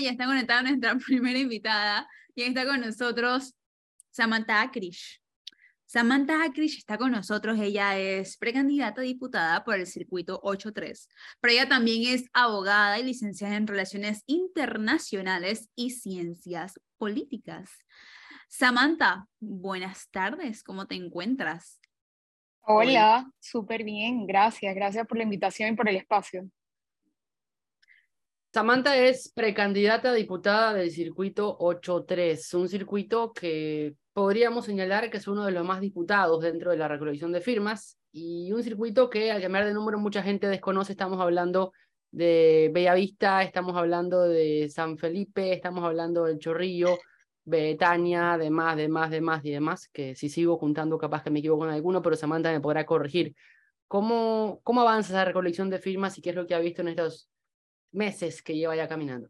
ya está conectada nuestra primera invitada y está con nosotros Samantha Akrish. Samantha Akrish está con nosotros, ella es precandidata a diputada por el circuito 83, pero ella también es abogada y licenciada en Relaciones Internacionales y Ciencias Políticas. Samantha, buenas tardes, ¿cómo te encuentras? Hola, súper bien, gracias, gracias por la invitación y por el espacio. Samantha es precandidata a diputada del circuito 8-3, un circuito que podríamos señalar que es uno de los más disputados dentro de la recolección de firmas y un circuito que al cambiar de número mucha gente desconoce. Estamos hablando de Bellavista, estamos hablando de San Felipe, estamos hablando del Chorrillo, Betania, demás, demás, demás y demás, que si sigo juntando capaz que me equivoco en alguno, pero Samantha me podrá corregir. ¿Cómo, cómo avanza esa recolección de firmas y qué es lo que ha visto en estos meses que lleva ya caminando?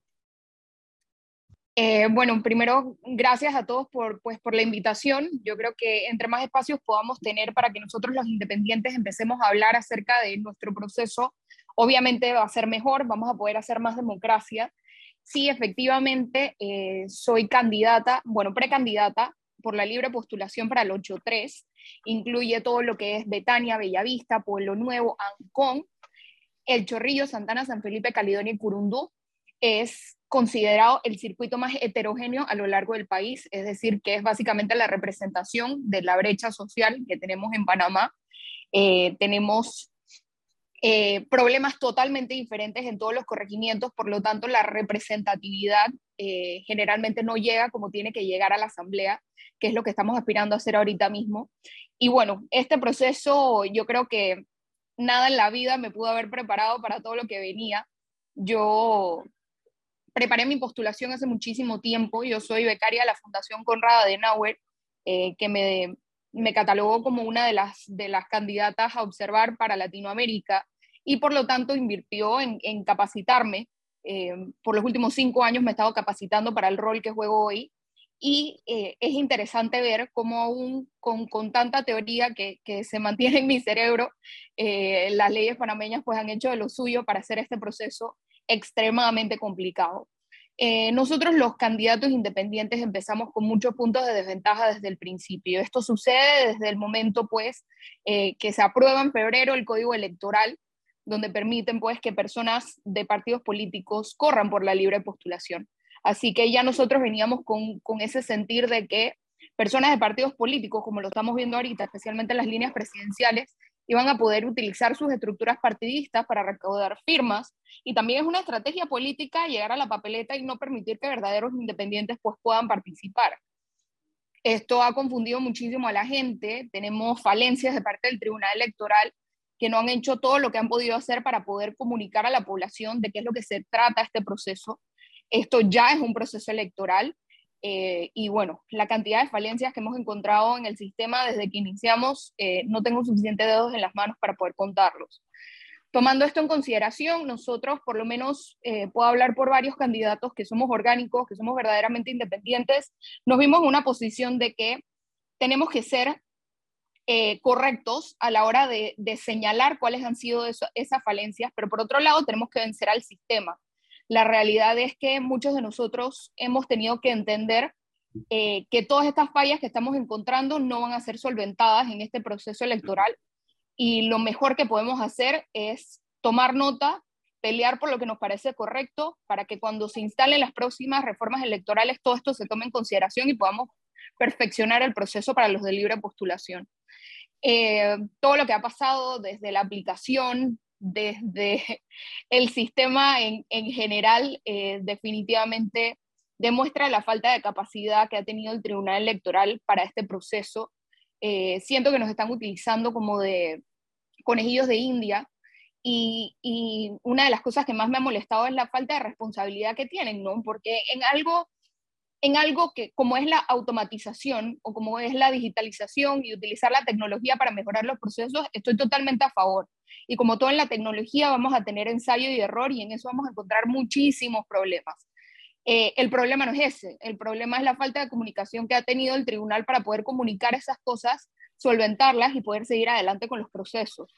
Eh, bueno, primero, gracias a todos por, pues, por la invitación. Yo creo que entre más espacios podamos tener para que nosotros los independientes empecemos a hablar acerca de nuestro proceso, obviamente va a ser mejor, vamos a poder hacer más democracia. Sí, efectivamente, eh, soy candidata, bueno, precandidata por la libre postulación para el 8-3. Incluye todo lo que es Betania, Bellavista, Pueblo Nuevo, Ancón, el Chorrillo, Santana, San Felipe, Caledonia y Curundú es considerado el circuito más heterogéneo a lo largo del país, es decir, que es básicamente la representación de la brecha social que tenemos en Panamá. Eh, tenemos eh, problemas totalmente diferentes en todos los corregimientos, por lo tanto la representatividad eh, generalmente no llega como tiene que llegar a la asamblea, que es lo que estamos aspirando a hacer ahorita mismo. Y bueno, este proceso yo creo que nada en la vida me pudo haber preparado para todo lo que venía. Yo preparé mi postulación hace muchísimo tiempo. Yo soy becaria de la Fundación Conrad Adenauer, eh, que me, me, catalogó como una de las, de las candidatas a observar para Latinoamérica y por lo tanto invirtió en, en capacitarme. Eh, por los últimos cinco años me he estado capacitando para el rol que juego hoy y eh, es interesante ver cómo aún con, con tanta teoría que, que, se mantiene en mi cerebro, eh, las leyes panameñas pues han hecho de lo suyo para hacer este proceso extremadamente complicado. Eh, nosotros los candidatos independientes empezamos con muchos puntos de desventaja desde el principio. Esto sucede desde el momento pues que se aprueba en febrero el código electoral donde permiten pues que personas de partidos políticos corran por la libre postulación. Así que ya nosotros veníamos con, con ese sentir de que personas de partidos políticos, como lo estamos viendo ahorita, especialmente en las líneas presidenciales, iban a poder utilizar sus estructuras partidistas para recaudar firmas. Y también es una estrategia política llegar a la papeleta y no permitir que verdaderos independientes pues, puedan participar. Esto ha confundido muchísimo a la gente. Tenemos falencias de parte del Tribunal Electoral que no han hecho todo lo que han podido hacer para poder comunicar a la población de qué es lo que se trata este proceso esto ya es un proceso electoral eh, y bueno, la cantidad de falencias que hemos encontrado en el sistema desde que iniciamos, eh, no tengo suficientes dedos en las manos para poder contarlos. Tomando esto en consideración, nosotros, por lo menos, eh, puedo hablar por varios candidatos que somos orgánicos, que somos verdaderamente independientes, nos vimos en una posición de que tenemos que ser correctos a la hora de, señalar cuáles han sido esas falencias, pero por otro lado tenemos que vencer al sistema. La realidad es que muchos de nosotros hemos tenido que entender eh, que todas estas fallas que estamos encontrando no van a ser solventadas en este proceso electoral y lo mejor que podemos hacer es tomar nota, pelear por lo que nos parece correcto para que cuando se instalen las próximas reformas electorales todo esto se tome en consideración y podamos perfeccionar el proceso para los de libre postulación. Eh, todo lo que ha pasado desde la aplicación desde el sistema en, general eh, definitivamente demuestra la falta de capacidad que ha tenido el Tribunal Electoral para este proceso. Eh, siento que nos están utilizando como de conejillos de India y, y, una de las cosas que más me ha molestado es la falta de responsabilidad que tienen, ¿no? Porque en algo en algo que como es la automatización o como es la digitalización y utilizar la tecnología para mejorar los procesos, estoy totalmente a favor. Y como todo en la tecnología vamos a tener ensayo y error y en eso vamos a encontrar muchísimos problemas. Eh, el problema no es ese, el problema es la falta de comunicación que ha tenido el tribunal para poder comunicar esas cosas, solventarlas y poder seguir adelante con los procesos.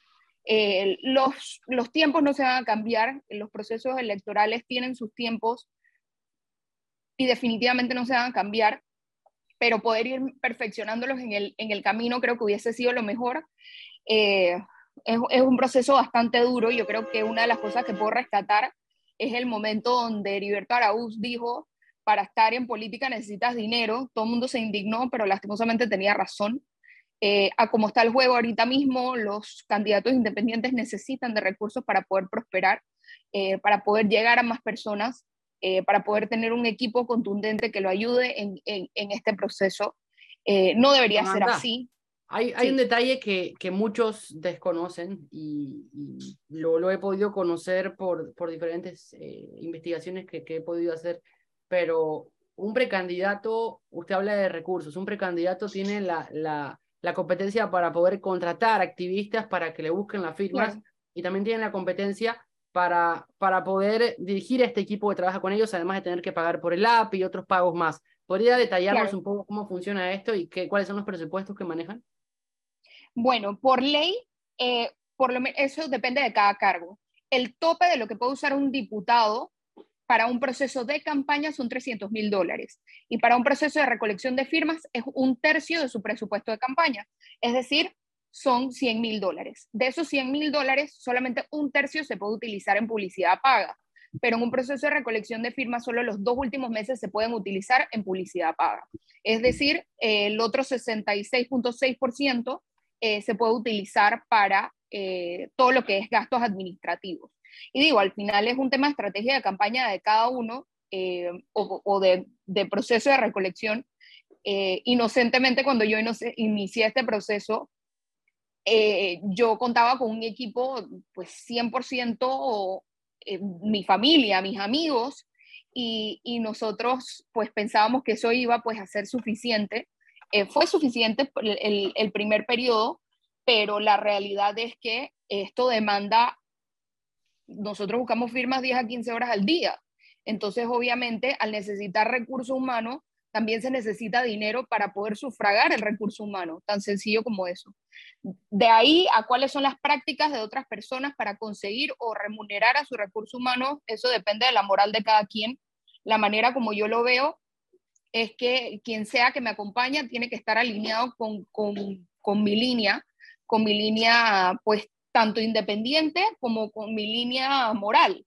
Eh, los, los tiempos no se van a cambiar, los procesos electorales tienen sus tiempos y definitivamente no se van a cambiar, pero poder ir perfeccionándolos en el, en el camino creo que hubiese sido lo mejor. Eh, es, es, un proceso bastante duro y yo creo que una de las cosas que puedo rescatar es el momento donde Heriberto Araúz dijo, para estar en política necesitas dinero, todo el mundo se indignó, pero lastimosamente tenía razón. Eh, a cómo está el juego ahorita mismo, los candidatos independientes necesitan de recursos para poder prosperar, eh, para poder llegar a más personas, eh, para poder tener un equipo contundente que lo ayude en, en, este proceso. no debería ser así. Hay, hay un detalle que, que muchos desconocen y, lo, lo, he podido conocer por, por diferentes investigaciones que, que he podido hacer, pero un precandidato, usted habla de recursos, un precandidato tiene la, la, la competencia para poder contratar activistas para que le busquen las firmas y también tienen la competencia para, para poder dirigir a este equipo que trabaja con ellos, además de tener que pagar por el app y otros pagos más. ¿Podría detallarnos un poco cómo funciona esto y qué, cuáles son los presupuestos que manejan? Bueno, por ley, eh, por lo eso depende de cada cargo. El tope de lo que puede usar un diputado para un proceso de campaña son 300 mil dólares y para un proceso de recolección de firmas es un tercio de su presupuesto de campaña, es decir, son 100 mil dólares. De esos 100 mil dólares, solamente un tercio se puede utilizar en publicidad paga, pero en un proceso de recolección de firmas solo los dos últimos meses se pueden utilizar en publicidad paga. Es decir, el otro 66.6% eh, se puede utilizar para eh, todo lo que es gastos administrativos. Y digo, al final es un tema de estrategia de campaña de cada uno eh, o, de, proceso de recolección. Eh, inocentemente, cuando yo inicié este proceso, eh, yo contaba con un equipo, pues 100% mi familia, mis amigos, y, nosotros pues pensábamos que eso iba pues a ser suficiente. fue suficiente el, el primer periodo, pero la realidad es que esto demanda nosotros buscamos firmas 10 a 15 horas al día. Entonces, obviamente, al necesitar recurso humano, también se necesita dinero para poder sufragar el recurso humano, tan sencillo como eso. De ahí a cuáles son las prácticas de otras personas para conseguir o remunerar a su recurso humano, eso depende de la moral de cada quien. La manera como yo lo veo es que quien sea que me acompaña tiene que estar alineado con, con, con mi línea, con mi línea pues tanto independiente como con mi línea moral.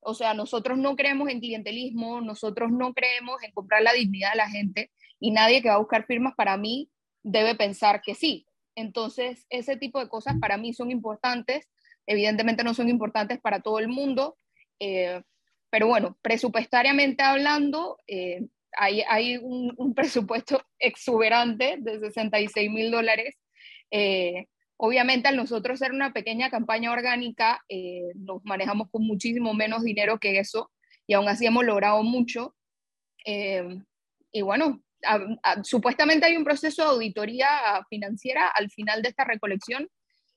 O sea, nosotros no creemos en clientelismo, nosotros no creemos en comprar la dignidad de la gente y nadie que va a buscar firmas para mí debe pensar que sí. Entonces, ese tipo de cosas para mí son importantes. Evidentemente no son importantes para todo el mundo, eh, pero bueno, presupuestariamente hablando, eh, hay, hay un, presupuesto exuberante de 66 mil dólares. Eh, Obviamente, al nosotros ser una pequeña campaña orgánica, eh, nos manejamos con muchísimo menos dinero que eso y aún así hemos logrado mucho. Eh, y bueno, supuestamente hay un proceso de auditoría financiera al final de esta recolección,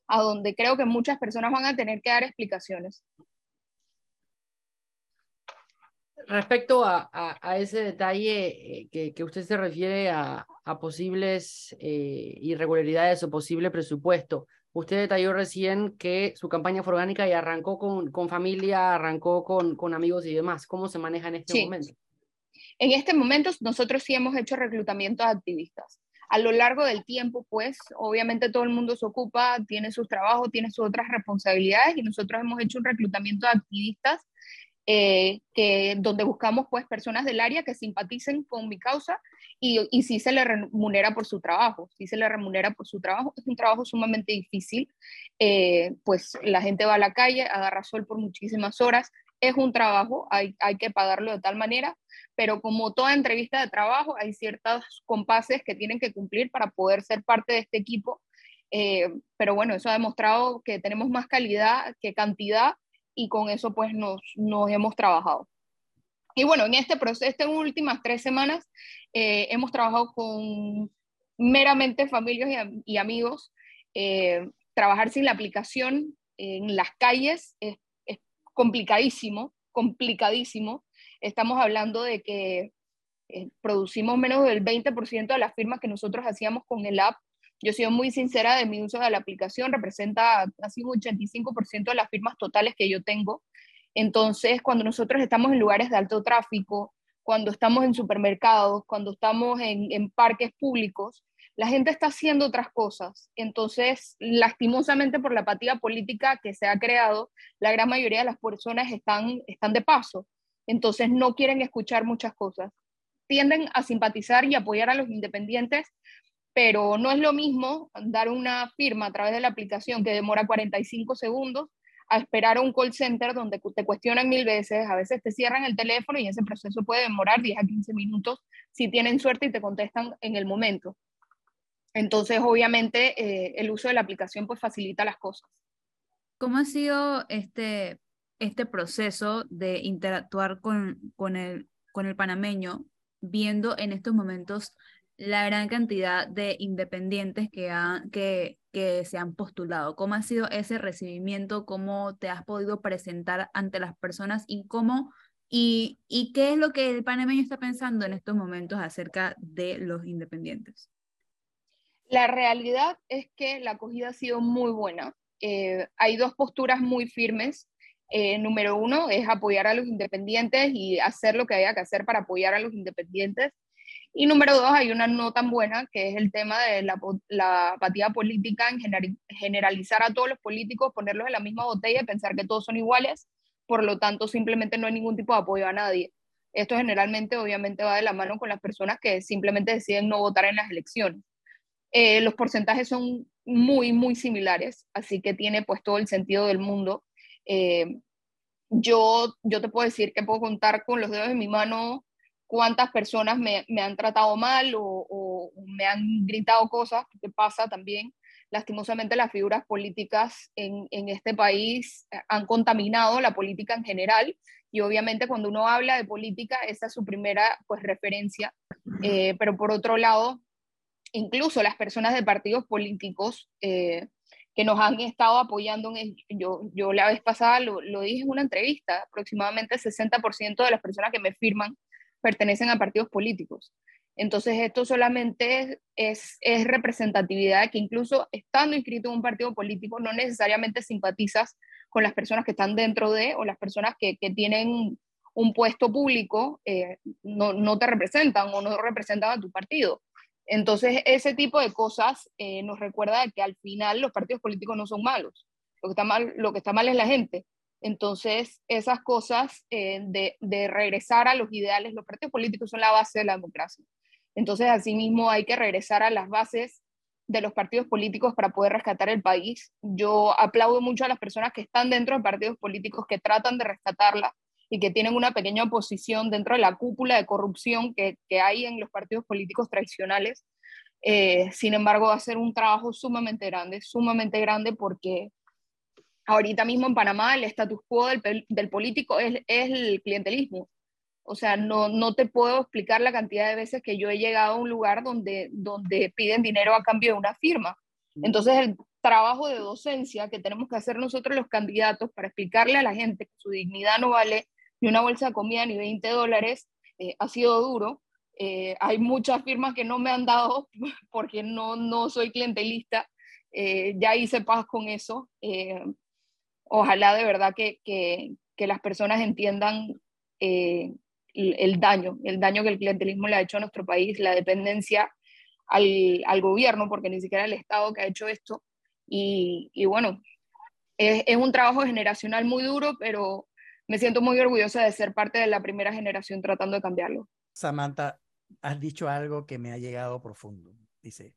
a donde creo que muchas personas van a tener que dar explicaciones. Respecto a, ese detalle eh, que, que, usted se refiere a, posibles eh, irregularidades o posible presupuesto, usted detalló recién que su campaña fue orgánica y arrancó con, con familia, arrancó con, con, amigos y demás. ¿Cómo se maneja en este momento? En este momento nosotros sí hemos hecho reclutamiento de activistas. A lo largo del tiempo, pues, obviamente todo el mundo se ocupa, tiene sus trabajos, tiene sus otras responsabilidades y nosotros hemos hecho un reclutamiento de activistas eh, que, donde buscamos pues personas del área que simpaticen con mi causa y, y si se le remunera por su trabajo, si se le remunera por su trabajo, es un trabajo sumamente difícil, eh, pues la gente va a la calle, agarra sol por muchísimas horas, es un trabajo, hay, hay que pagarlo de tal manera, pero como toda entrevista de trabajo, hay ciertos compases que tienen que cumplir para poder ser parte de este equipo. Eh, pero bueno, eso ha demostrado que tenemos más calidad que cantidad y con eso pues nos, hemos trabajado. Y bueno, en este proceso, estas últimas tres semanas, eh, hemos trabajado con meramente familias y, amigos. Eh, trabajar sin la aplicación en las calles es, es, complicadísimo, complicadísimo. Estamos hablando de que eh, producimos menos del 20% de las firmas que nosotros hacíamos con el app yo soy muy sincera de mi uso de la aplicación, representa casi un 85% de las firmas totales que yo tengo. Entonces, cuando nosotros estamos en lugares de alto tráfico, cuando estamos en supermercados, cuando estamos en, en parques públicos, la gente está haciendo otras cosas. Entonces, lastimosamente por la apatía política que se ha creado, la gran mayoría de las personas están, están de paso. Entonces, no quieren escuchar muchas cosas. Tienden a simpatizar y apoyar a los independientes, pero no es lo mismo dar una firma a través de la aplicación que demora 45 segundos a esperar a un call center donde te cuestionan mil veces, a veces te cierran el teléfono y ese proceso puede demorar 10 a 15 minutos si tienen suerte y te contestan en el momento. Entonces, obviamente, eh, el uso de la aplicación pues facilita las cosas. ¿Cómo ha sido este, este proceso de interactuar con, con, el, con el panameño, viendo en estos momentos la gran cantidad de independientes que, han, que, que se han postulado? ¿Cómo ha sido ese recibimiento? ¿Cómo te has podido presentar ante las personas? ¿Y cómo y, y qué es lo que el panameño está pensando en estos momentos acerca de los independientes? La realidad es que la acogida ha sido muy buena. Eh, hay dos posturas muy firmes. Eh, número uno es apoyar a los independientes y hacer lo que haya que hacer para apoyar a los independientes. Y número dos, hay una no tan buena, que es el tema de la, apatía política en generalizar a todos los políticos, ponerlos en la misma botella y pensar que todos son iguales. Por lo tanto, simplemente no hay ningún tipo de apoyo a nadie. Esto generalmente, obviamente, va de la mano con las personas que simplemente deciden no votar en las elecciones. Eh, los porcentajes son muy, muy similares, así que tiene pues todo el sentido del mundo. Eh, yo, yo te puedo decir que puedo contar con los dedos de mi mano cuántas personas me, me han tratado mal o, o, me han gritado cosas, que pasa también. Lastimosamente las figuras políticas en, en, este país han contaminado la política en general y obviamente cuando uno habla de política esa es su primera pues referencia, eh, pero por otro lado incluso las personas de partidos políticos eh, que nos han estado apoyando, en yo, yo la vez pasada lo, lo dije en una entrevista, aproximadamente el 60% de las personas que me firman pertenecen a partidos políticos. Entonces esto solamente es, es, representatividad que incluso estando inscrito en un partido político no necesariamente simpatizas con las personas que están dentro de o las personas que, tienen un puesto público, eh, no, no, te representan o no representan a tu partido. Entonces, ese tipo de cosas eh, nos recuerda que al final los partidos políticos no son malos. Lo que está mal, lo que está mal es la gente. Entonces, esas cosas eh, de, de, regresar a los ideales, los partidos políticos son la base de la democracia. Entonces, asimismo, hay que regresar a las bases de los partidos políticos para poder rescatar el país. Yo aplaudo mucho a las personas que están dentro de partidos políticos que tratan de rescatarla, y que tienen una pequeña oposición dentro de la cúpula de corrupción que, hay en los partidos políticos tradicionales. Eh, sin embargo, va a ser un trabajo sumamente grande, sumamente grande porque ahorita mismo en Panamá el status quo del, del político es, es, el clientelismo. O sea, no, no te puedo explicar la cantidad de veces que yo he llegado a un lugar donde, donde piden dinero a cambio de una firma. Entonces, el trabajo de docencia que tenemos que hacer nosotros los candidatos para explicarle a la gente que su dignidad no vale ni una bolsa de comida ni 20 dólares, eh, ha sido duro. Eh, hay muchas firmas que no me han dado porque no, no soy clientelista. Eh, ya hice paz con eso. Ojalá de verdad que, que, que las personas entiendan el, el, daño, el daño que el clientelismo le ha hecho a nuestro país, la dependencia al, al gobierno, porque ni siquiera el Estado que ha hecho esto. Y, y bueno, es, es, un trabajo generacional muy duro, pero me siento muy orgullosa de ser parte de la primera generación tratando de cambiarlo. Samantha, has dicho algo que me ha llegado profundo. Dice,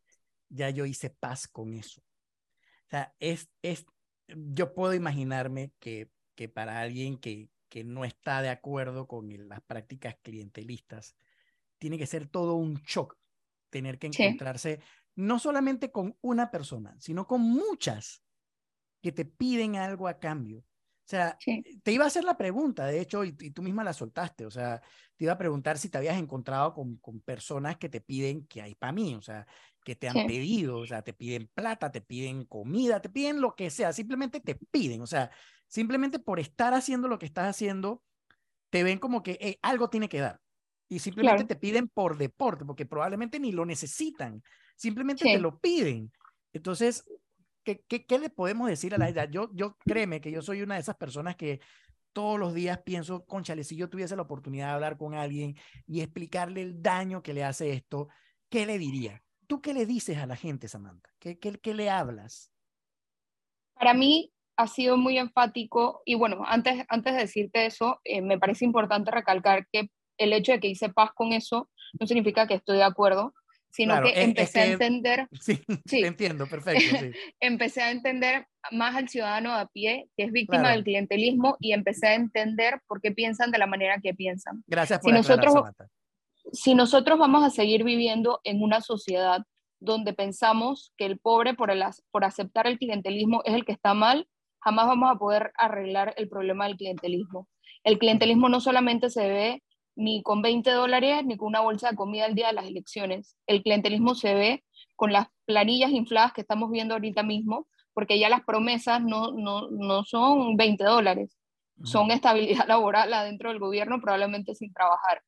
ya yo hice paz con eso. O sea, es, es, yo puedo imaginarme que, que para alguien que, que no está de acuerdo con las prácticas clientelistas, tiene que ser todo un shock tener que encontrarse sí. no solamente con una persona, sino con muchas que te piden algo a cambio o sea, sí. te iba a hacer la pregunta, de hecho, y, y, tú misma la soltaste. O sea, te iba a preguntar si te habías encontrado con, con personas que te piden que hay para mí, o sea, que te han sí. pedido, o sea, te piden plata, te piden comida, te piden lo que sea, simplemente te piden, o sea, simplemente por estar haciendo lo que estás haciendo, te ven como que hey, algo tiene que dar. Y simplemente claro. te piden por deporte, porque probablemente ni lo necesitan, simplemente sí. te lo piden. Entonces, ¿qué, qué, qué le podemos decir a la edad? Yo, yo créeme que yo soy una de esas personas que todos los días pienso, conchale, si yo tuviese la oportunidad de hablar con alguien y explicarle el daño que le hace esto, ¿qué le diría? ¿Tú qué le dices a la gente, Samantha? ¿Qué, qué, qué le hablas? Para mí ha sido muy enfático y bueno, antes, antes de decirte eso, eh, me parece importante recalcar que el hecho de que hice paz con eso no significa que estoy de acuerdo, sino que empecé a entender. Sí, sí. entiendo, perfecto. empecé a entender más al ciudadano a pie que es víctima del clientelismo y empecé a entender por qué piensan de la manera que piensan. Gracias por si nosotros, Si nosotros vamos a seguir viviendo en una sociedad donde pensamos que el pobre por, el, por aceptar el clientelismo es el que está mal, jamás vamos a poder arreglar el problema del clientelismo. El clientelismo no solamente se ve ni con 20 dólares ni con una bolsa de comida al día de las elecciones. El clientelismo se ve con las planillas infladas que estamos viendo ahorita mismo, porque ya las promesas no, no, no son 20 dólares, son estabilidad laboral adentro del gobierno, probablemente sin trabajar.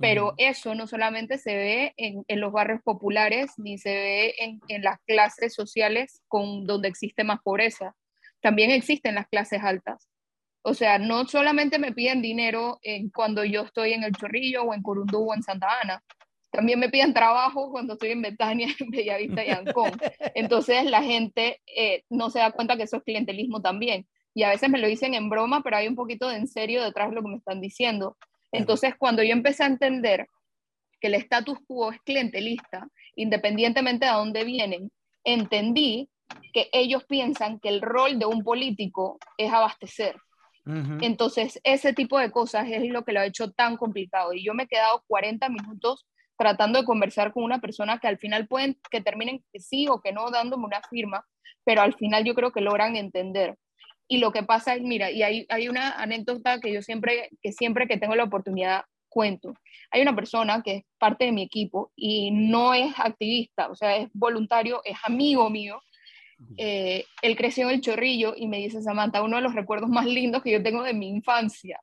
Pero eso no solamente se ve en, en, los barrios populares, ni se ve en, en las clases sociales con, donde existe más pobreza, también existen las clases altas. O sea, no solamente me piden dinero en cuando yo estoy en El Chorrillo o en Corundú o en Santa Ana, también me piden trabajo cuando estoy en Betania, en Bellavista y Ancón. Entonces la gente eh, no se da cuenta que eso es clientelismo también. Y a veces me lo dicen en broma, pero hay un poquito de en serio detrás de lo que me están diciendo. Entonces cuando yo empecé a entender que el status quo es clientelista, independientemente de dónde vienen, entendí que ellos piensan que el rol de un político es abastecer entonces, ese tipo de cosas es lo que lo ha hecho tan complicado. Y yo me he quedado 40 minutos tratando de conversar con una persona que al final pueden que terminen que sí o que no dándome una firma, pero al final yo creo que logran entender. Y lo que pasa es, mira, y hay, hay una anécdota que yo siempre que siempre que tengo la oportunidad cuento. Hay una persona que es parte de mi equipo y no es activista, o sea, es voluntario, es amigo mío, eh, él creció en el Chorrillo y me dice, Samantha, uno de los recuerdos más lindos que yo tengo de mi infancia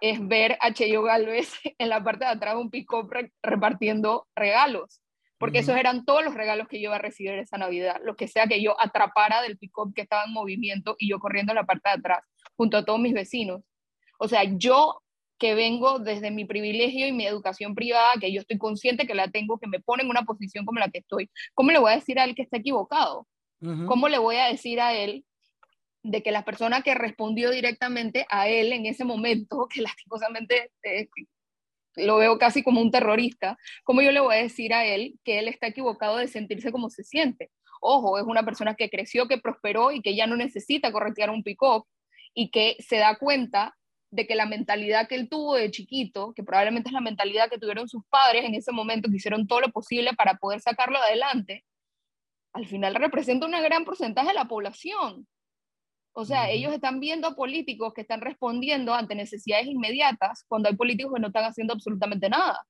es ver a Cheyo Galvez en la parte de atrás de un pick-up repartiendo regalos, porque esos eran todos los regalos que yo iba a recibir esa Navidad, lo que sea que yo atrapara del pick-up que estaba en movimiento y yo corriendo en la parte de atrás, junto a todos mis vecinos. O sea, yo que vengo desde mi privilegio y mi educación privada, que yo estoy consciente que la tengo, que me pone en una posición como la que estoy, ¿cómo le voy a decir a él que está equivocado? ¿Cómo le voy a decir a él de que la persona que respondió directamente a él en ese momento, que lastimosamente eh, lo veo casi como un terrorista, ¿cómo yo le voy a decir a él que él está equivocado de sentirse como se siente? Ojo, es una persona que creció, que prosperó y que ya no necesita corretear un pick-up y que se da cuenta de que la mentalidad que él tuvo de chiquito, que probablemente es la mentalidad que tuvieron sus padres en ese momento, que hicieron todo lo posible para poder sacarlo adelante, al final representa un gran porcentaje de la población. O sea, ellos están viendo políticos que están respondiendo ante necesidades inmediatas cuando hay políticos que no están haciendo absolutamente nada.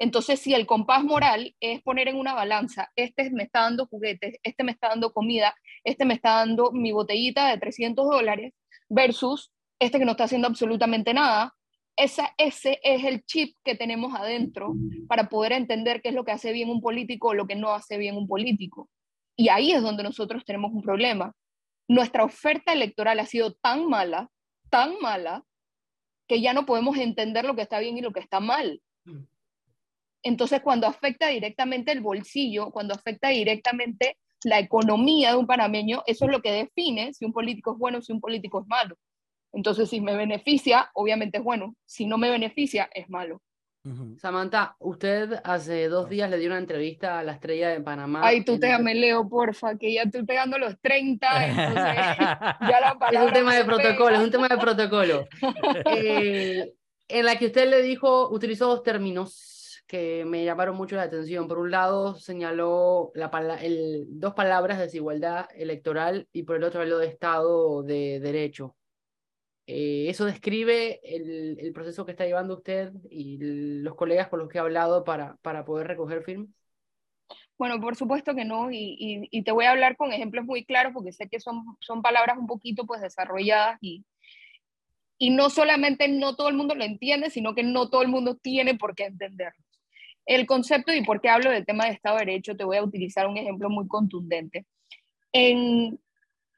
Entonces, si el compás moral es poner en una balanza, este me está dando juguetes, este me está dando comida, este me está dando mi botellita de 300 dólares, versus este que no está haciendo absolutamente nada, esa, ese es el chip que tenemos adentro para poder entender qué es lo que hace bien un político o lo que no hace bien un político. Y ahí es donde nosotros tenemos un problema. Nuestra oferta electoral ha sido tan mala, tan mala, que ya no podemos entender lo que está bien y lo que está mal. Mm. Entonces, cuando afecta directamente el bolsillo, cuando afecta directamente la economía de un panameño, eso es lo que define si un político es bueno o si un político es malo. Entonces, si me beneficia, obviamente es bueno. Si no me beneficia, es malo. Samantha, usted hace dos días le dio una entrevista a la estrella de Panamá. Ay, tú te me Leo, porfa, que ya estoy pegando los 30, entonces ya la Es un tema de protocolo, es un tema de protocolo. Eh, en la que usted le dijo, utilizó dos términos que me llamaron mucho la atención. Por un lado, señaló la, el, dos palabras, desigualdad electoral, y por el otro habló de Estado de Derecho. Eh, ¿Eso describe el, proceso que está llevando usted y los colegas con los que ha hablado para, poder recoger firmas? Bueno, por supuesto que no, y, te voy a hablar con ejemplos muy claros porque sé que son, son palabras un poquito pues desarrolladas y, y no solamente no todo el mundo lo entiende, sino que no todo el mundo tiene por qué entenderlo. El concepto y por qué hablo del tema de Estado de Derecho, te voy a utilizar un ejemplo muy contundente. En,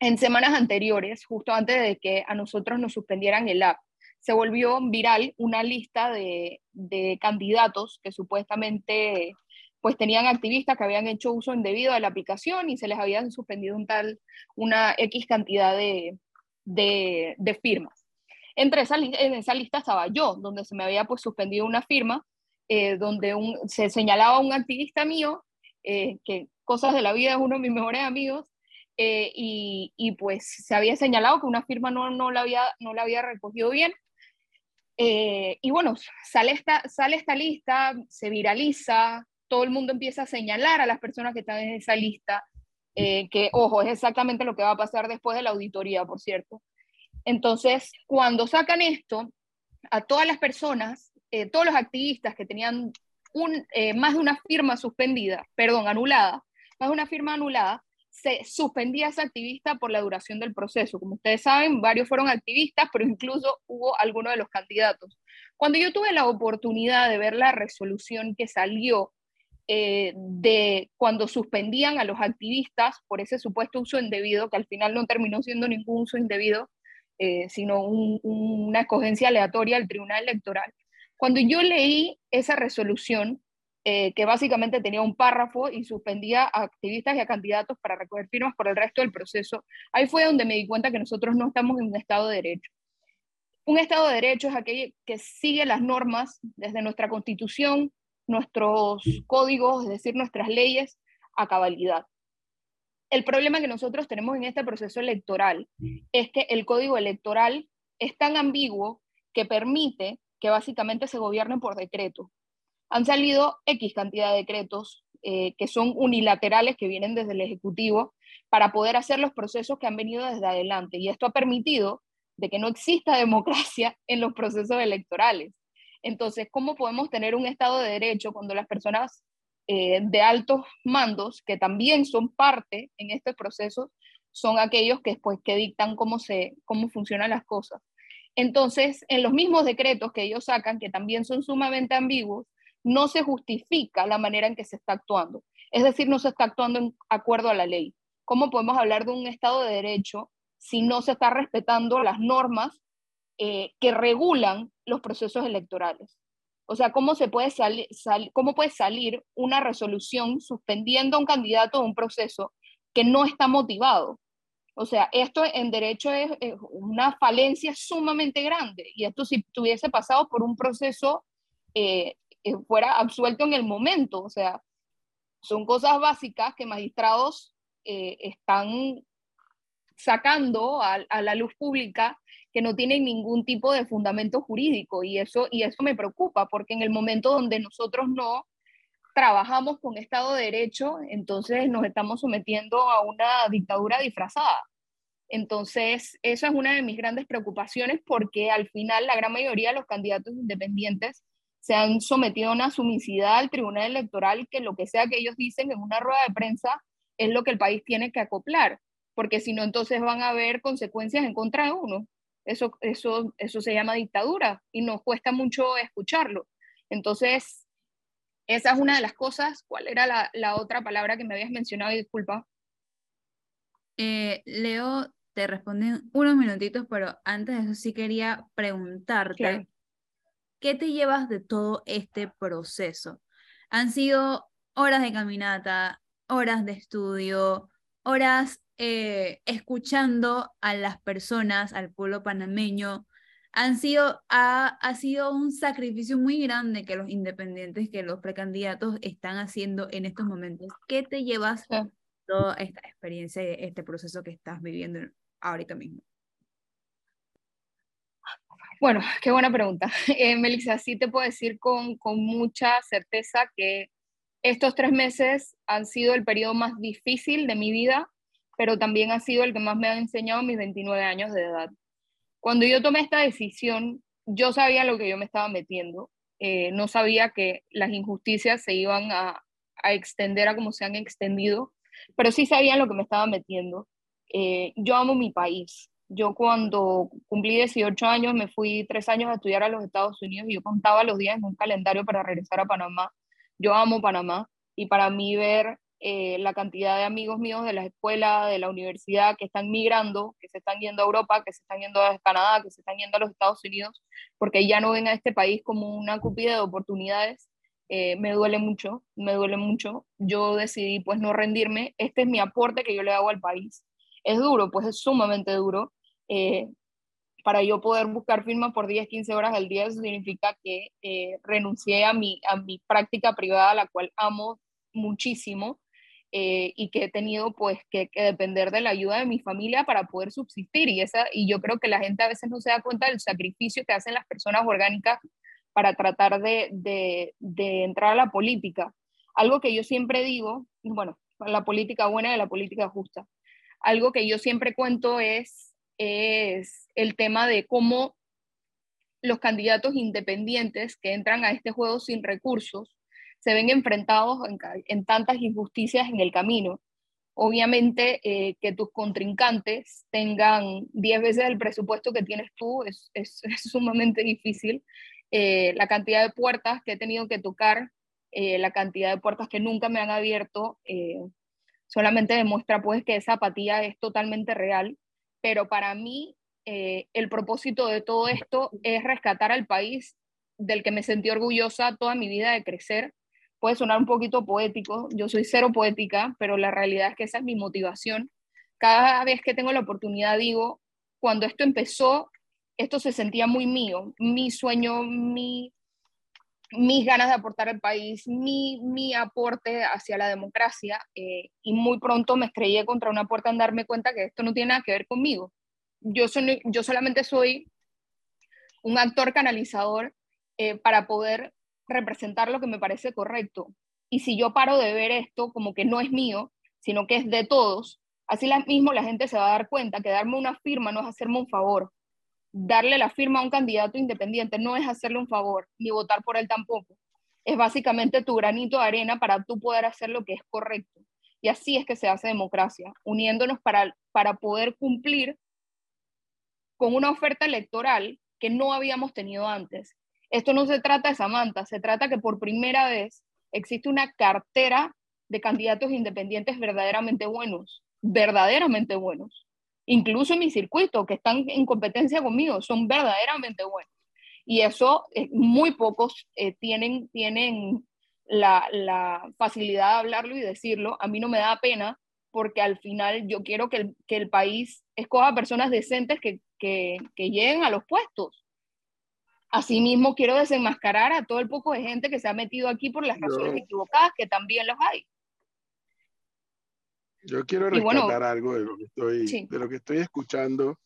en semanas anteriores, justo antes de que a nosotros nos suspendieran el app, se volvió viral una lista de, de candidatos que supuestamente pues tenían activistas que habían hecho uso indebido de la aplicación y se les habían suspendido un tal, una X cantidad de, de, de firmas. Entre esa, en esa lista estaba yo, donde se me había pues suspendido una firma, eh, donde un, se señalaba a un activista mío, eh, que cosas de la vida es uno de mis mejores amigos, eh, y, y, pues se había señalado que una firma no, no, la, había, no la había recogido bien. y bueno, sale esta, sale esta lista, se viraliza, todo el mundo empieza a señalar a las personas que están en esa lista, eh, que, ojo, es exactamente lo que va a pasar después de la auditoría, por cierto. Entonces, cuando sacan esto, a todas las personas, eh, todos los activistas que tenían un, eh, más de una firma suspendida, perdón, anulada, más de una firma anulada, se suspendía esa activista por la duración del proceso. Como ustedes saben, varios fueron activistas, pero incluso hubo algunos de los candidatos. Cuando yo tuve la oportunidad de ver la resolución que salió eh, de cuando suspendían a los activistas por ese supuesto uso indebido, que al final no terminó siendo ningún uso indebido, eh, sino una escogencia aleatoria al Tribunal Electoral. Cuando yo leí esa resolución, eh, que básicamente tenía un párrafo y suspendía a activistas y a candidatos para recoger firmas por el resto del proceso, ahí fue donde me di cuenta que nosotros no estamos en un Estado de Derecho. Un Estado de Derecho es aquel que sigue las normas desde nuestra Constitución, nuestros códigos, es decir, nuestras leyes, a cabalidad. El problema que nosotros tenemos en este proceso electoral es que el código electoral es tan ambiguo que permite que básicamente se gobiernen por decreto. Han salido X cantidad de decretos eh, que son unilaterales, que vienen desde el Ejecutivo, para poder hacer los procesos que han venido desde adelante. Y esto ha permitido de que no exista democracia en los procesos electorales. Entonces, ¿cómo podemos tener un Estado de Derecho cuando las personas eh, de altos mandos, que también son parte en este proceso, son aquellos que después que dictan cómo, se, cómo funcionan las cosas? Entonces, en los mismos decretos que ellos sacan, que también son sumamente ambiguos, no se justifica la manera en que se está actuando. Es decir, no se está actuando en acuerdo a la ley. ¿Cómo podemos hablar de un Estado de Derecho si no se está respetando las normas eh, que regulan los procesos electorales. O sea, ¿cómo, se puede ¿cómo puede salir una resolución suspendiendo a un candidato de un proceso que no está motivado? O sea, esto en derecho es, una falencia sumamente grande y esto si tuviese pasado por un proceso eh, eh, fuera absuelto en el momento. O sea, son cosas básicas que magistrados están sacando a, la luz pública que no tienen ningún tipo de fundamento jurídico y eso, y eso me preocupa porque en el momento donde nosotros no trabajamos con Estado de Derecho, entonces nos estamos sometiendo a una dictadura disfrazada. Entonces, esa es una de mis grandes preocupaciones porque al final la gran mayoría de los candidatos independientes se han sometido a una sumicidad al Tribunal Electoral que lo que sea que ellos dicen en una rueda de prensa es lo que el país tiene que acoplar, porque si no, entonces van a haber consecuencias en contra de uno. Eso, eso, eso se llama dictadura y nos cuesta mucho escucharlo. Entonces, esa es una de las cosas. ¿Cuál era la, la otra palabra que me habías mencionado? Disculpa. Eh, Leo, te respondí unos minutitos, pero antes de eso sí quería preguntarte, ¿qué te llevas de todo este proceso? Han sido horas de caminata, horas de estudio, horas eh, escuchando a las personas, al pueblo panameño, han sido, ha, ha, sido un sacrificio muy grande que los independientes, que los precandidatos están haciendo en estos momentos. ¿Qué te llevas toda esta experiencia y este proceso que estás viviendo ahorita mismo? Bueno, qué buena pregunta. Eh, Melissa, sí te puedo decir con, con mucha certeza que estos tres meses han sido el periodo más difícil de mi vida pero también ha sido el que más me ha enseñado mis 29 años de edad. Cuando yo tomé esta decisión, yo sabía lo que yo me estaba metiendo. Eh, no sabía que las injusticias se iban a, a, extender a como se han extendido, pero sí sabía lo que me estaba metiendo. Eh, yo amo mi país. Yo cuando cumplí 18 años me fui tres años a estudiar a los Estados Unidos y yo contaba los días en un calendario para regresar a Panamá. Yo amo Panamá y para mí ver eh, la cantidad de amigos míos de la escuela, de la universidad, que están migrando, que se están yendo a Europa, que se están yendo a Canadá, que se están yendo a los Estados Unidos, porque ya no ven a este país como una cupida de oportunidades, eh, me duele mucho, me duele mucho. Yo decidí pues no rendirme. Este es mi aporte que yo le hago al país. Es duro, pues es sumamente duro. Eh, para yo poder buscar firmas por 10, 15 horas al día, significa que renuncié a mi, a mi práctica privada, la cual amo muchísimo, eh, y que he tenido pues que, depender de la ayuda de mi familia para poder subsistir y, esa, y yo creo que la gente a veces no se da cuenta del sacrificio que hacen las personas orgánicas para tratar de, de, de entrar a la política. Algo que yo siempre digo, bueno, la política buena y la política justa. Algo que yo siempre cuento es, es el tema de cómo los candidatos independientes que entran a este juego sin recursos se ven enfrentados en, tantas injusticias en el camino. Obviamente eh, que tus contrincantes tengan 10 veces el presupuesto que tienes tú es, es, sumamente difícil. Eh, la cantidad de puertas que he tenido que tocar, eh, la cantidad de puertas que nunca me han abierto, solamente demuestra pues que esa apatía es totalmente real. Pero para mí el propósito de todo esto es rescatar al país del que me sentí orgullosa toda mi vida de crecer puede sonar un poquito poético, yo soy cero poética, pero la realidad es que esa es mi motivación. Cada vez que tengo la oportunidad digo, cuando esto empezó, esto se sentía muy mío, mi sueño, mi, mis ganas de aportar al país, mi, mi aporte hacia la democracia, eh, y muy pronto me estrellé contra una puerta en darme cuenta que esto no tiene nada que ver conmigo. Yo, soy, yo solamente soy un actor canalizador eh, para poder representar lo que me parece correcto. Y si yo paro de ver esto como que no es mío, sino que es de todos, así mismo la gente se va a dar cuenta que darme una firma no es hacerme un favor. Darle la firma a un candidato independiente no es hacerle un favor, ni votar por él tampoco. Es básicamente tu granito de arena para tú poder hacer lo que es correcto. Y así es que se hace democracia, uniéndonos para, para poder cumplir con una oferta electoral que no habíamos tenido antes esto no se trata de Samantha, se trata que por primera vez existe una cartera de candidatos independientes verdaderamente buenos, verdaderamente buenos. Incluso en mi circuito, que están en competencia conmigo, son verdaderamente buenos. Y eso, eh, muy pocos eh, tienen, tienen la, facilidad de hablarlo y decirlo. A mí no me da pena porque al final yo quiero que el, país escoja personas decentes que, que lleguen a los puestos Asimismo, quiero desenmascarar a todo el poco de gente que se ha metido aquí por las razones equivocadas, que también los hay. Yo quiero rescatar algo de lo, que estoy, de lo que estoy escuchando.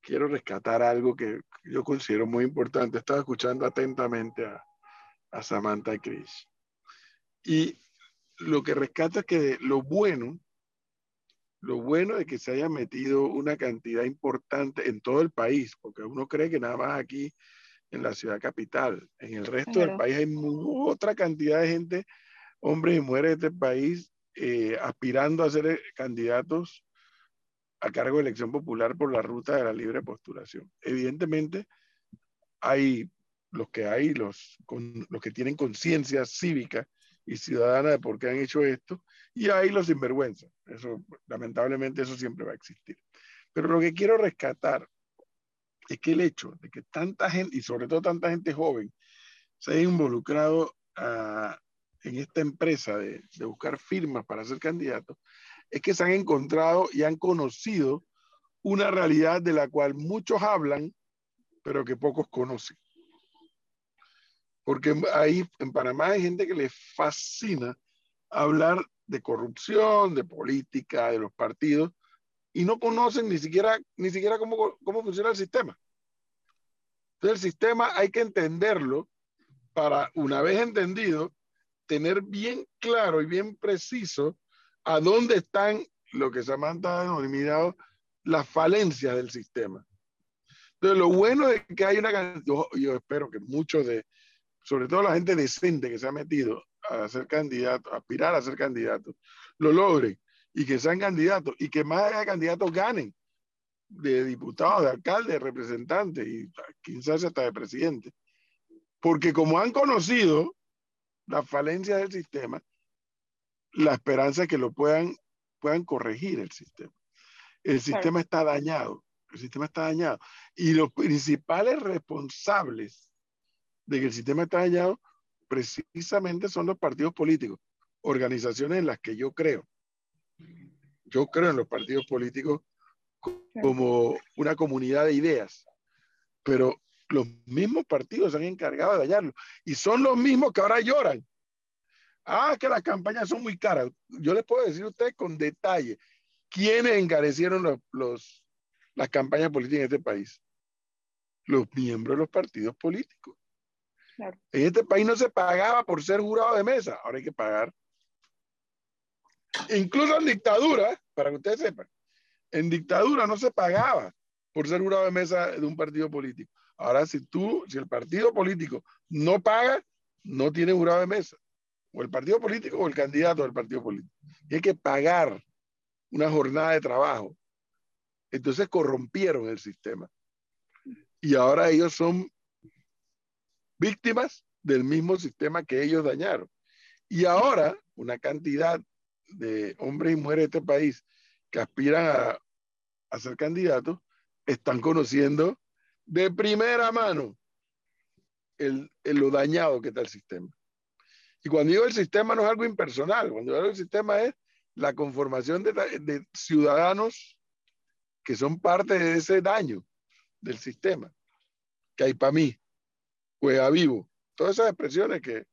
Quiero rescatar algo que yo considero muy importante. Estaba escuchando atentamente a, a Samantha y Chris. Y lo que rescata es que lo bueno, lo bueno de que se haya metido una cantidad importante en todo el país, porque uno cree que nada más aquí en la ciudad capital. En el resto del país hay otra cantidad de gente, hombres y mujeres de este país, eh, aspirando a ser eh, candidatos a cargo de elección popular por la ruta de la libre postulación. Evidentemente, hay los que hay, los, con, los que tienen conciencia cívica y ciudadana de por qué han hecho esto, y hay los sinvergüenzas. Eso, lamentablemente, eso siempre va a existir. Pero lo que quiero rescatar es que el hecho de que tanta gente, y sobre todo tanta gente joven, se haya involucrado ah, en esta empresa de, buscar firmas para ser candidatos, es que se han encontrado y han conocido una realidad de la cual muchos hablan, pero que pocos conocen. Porque ahí en Panamá hay gente que le fascina hablar de corrupción, de política, de los partidos, y no conocen ni siquiera, ni siquiera cómo, cómo funciona el sistema. Entonces el sistema hay que entenderlo para, una vez entendido, tener bien claro y bien preciso a dónde están lo que Samantha ha denominado las falencias del sistema. Entonces, lo bueno es que hay una yo, espero que muchos de, sobre todo la gente decente que se ha metido a ser candidato, a aspirar a ser candidato, lo logren y que sean candidatos y que más candidatos ganen de diputados, de alcaldes, de representantes y quizás hasta de presidente. Porque como han conocido la falencia del sistema, la esperanza de que lo puedan, puedan corregir el sistema. El sistema está dañado, el sistema está dañado. Y los principales responsables de que el sistema está dañado precisamente son los partidos políticos, organizaciones en las que yo creo. Yo creo en los partidos políticos como una comunidad de ideas, pero los mismos partidos se han encargado de dañarlo y son los mismos que ahora lloran. Ah, que las campañas son muy caras. Yo les puedo decir a ustedes con detalle quiénes encarecieron los, los, las campañas políticas en este país. Los miembros de los partidos políticos. En este país no se pagaba por ser jurado de mesa, ahora hay que pagar. Incluso en dictadura, para que ustedes sepan, en dictadura no se pagaba por ser jurado de mesa de un partido político. Ahora, si tú, si el partido político no paga, no tiene jurado de mesa. O el partido político o el candidato del partido político. Hay que pagar una jornada de trabajo. Entonces corrompieron el sistema. Y ahora ellos son víctimas del mismo sistema que ellos dañaron. Y ahora una cantidad de hombres y mujeres de este país que aspiran a, a ser candidatos están conociendo de primera mano el, lo dañado que está el sistema. Y cuando digo el sistema no es algo impersonal, cuando digo el sistema es la conformación de, de ciudadanos que son parte de ese daño del sistema. Que hay para mí, juega vivo, todas esas expresiones que,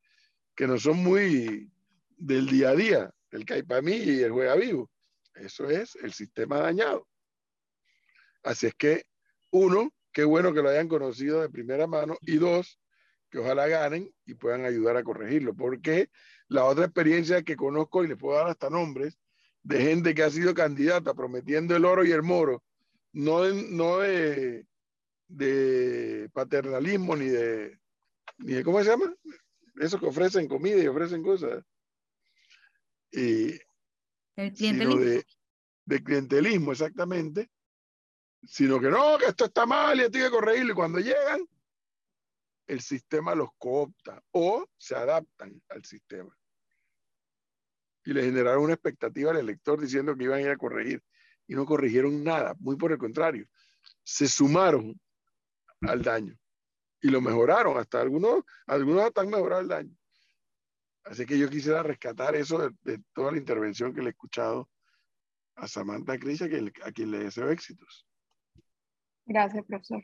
que no son muy del día a día, el que hay para mí y el juega vivo. Eso es el sistema dañado. Así es que, uno, qué bueno que lo hayan conocido de primera mano, y dos, que ojalá ganen y puedan ayudar a corregirlo, porque la otra experiencia que conozco, y les puedo dar hasta nombres, de gente que ha sido candidata prometiendo el oro y el moro, no, no de, de paternalismo ni de, ni de, ¿cómo se llama? Eso que ofrecen comida y ofrecen cosas. Y, el clientelismo. de, de, clientelismo, exactamente. Sino que no, que esto está mal y esto hay que corregirlo. Y cuando llegan, el sistema los coopta o se adaptan al sistema. Y le generaron una expectativa al elector diciendo que iban a ir a corregir. Y no corrigieron nada, muy por el contrario. Se sumaron al daño y lo mejoraron. Hasta algunos, algunos hasta han mejorado el daño. Así que yo quisiera rescatar eso de, toda la intervención que le he escuchado a Samantha Cris, a quien, a quien le deseo éxitos. Gracias, profesor.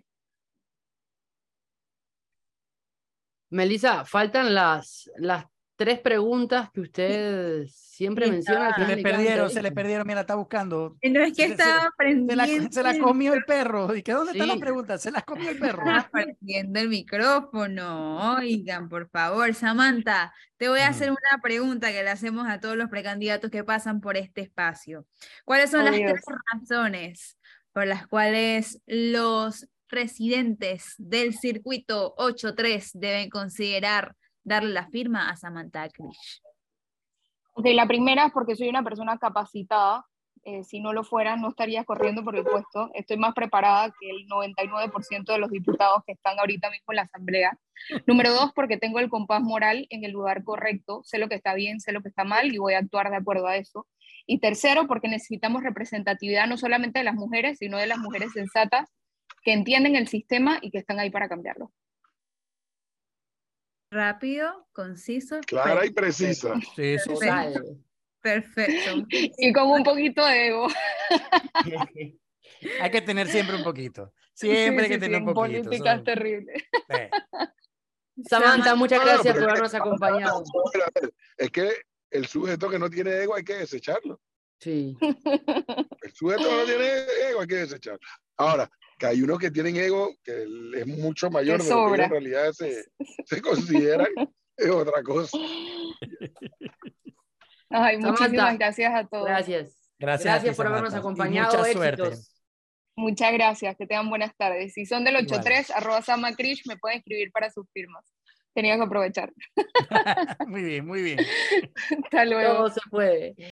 Melissa, faltan las, las tres preguntas que usted siempre menciona. Se le perdieron, se le perdieron, mira, está buscando. No es que estaba aprendiendo. Se la, comió el perro. ¿Y que dónde están las preguntas? Se las comió el perro. Está el micrófono. Oigan, por favor, Samantha, te voy a hacer una pregunta que le hacemos a todos los precandidatos que pasan por este espacio. ¿Cuáles son las tres razones por las cuales los residentes del circuito 8.3 deben considerar darle la firma a Samantha Krish? Ok, la primera es porque soy una persona capacitada. Eh, si no lo fuera, no estaría corriendo por el puesto. Estoy más preparada que el 99% de los diputados que están ahorita mismo en la Asamblea. Número dos, porque tengo el compás moral en el lugar correcto. Sé lo que está bien, sé lo que está mal y voy a actuar de acuerdo a eso. Y tercero, porque necesitamos representatividad no solamente de las mujeres, sino de las mujeres sensatas que entienden el sistema y que están ahí para cambiarlo. Rápido, conciso. Clara y precisa. Sí, sí, Perfecto. Y con un poquito de ego. hay que tener siempre un poquito. Siempre hay que tener un poquito. Política es terrible. Samantha, muchas gracias por habernos acompañado. Es que el sujeto que no tiene ego hay que desecharlo. Sí. El sujeto que no tiene ego hay que desecharlo. Ahora, que hay unos que tienen ego que es mucho mayor de lo que en realidad se, se consideran, es otra cosa. Ay, muchísimas gracias a todos. Gracias. Gracias, gracias por habernos acompañado. mucha suerte. Muchas gracias, que tengan buenas tardes. Si son del 83, arroba Krish, me pueden escribir para sus firmas. Tenía que aprovechar. muy bien, muy bien. Hasta luego. Todo se puede.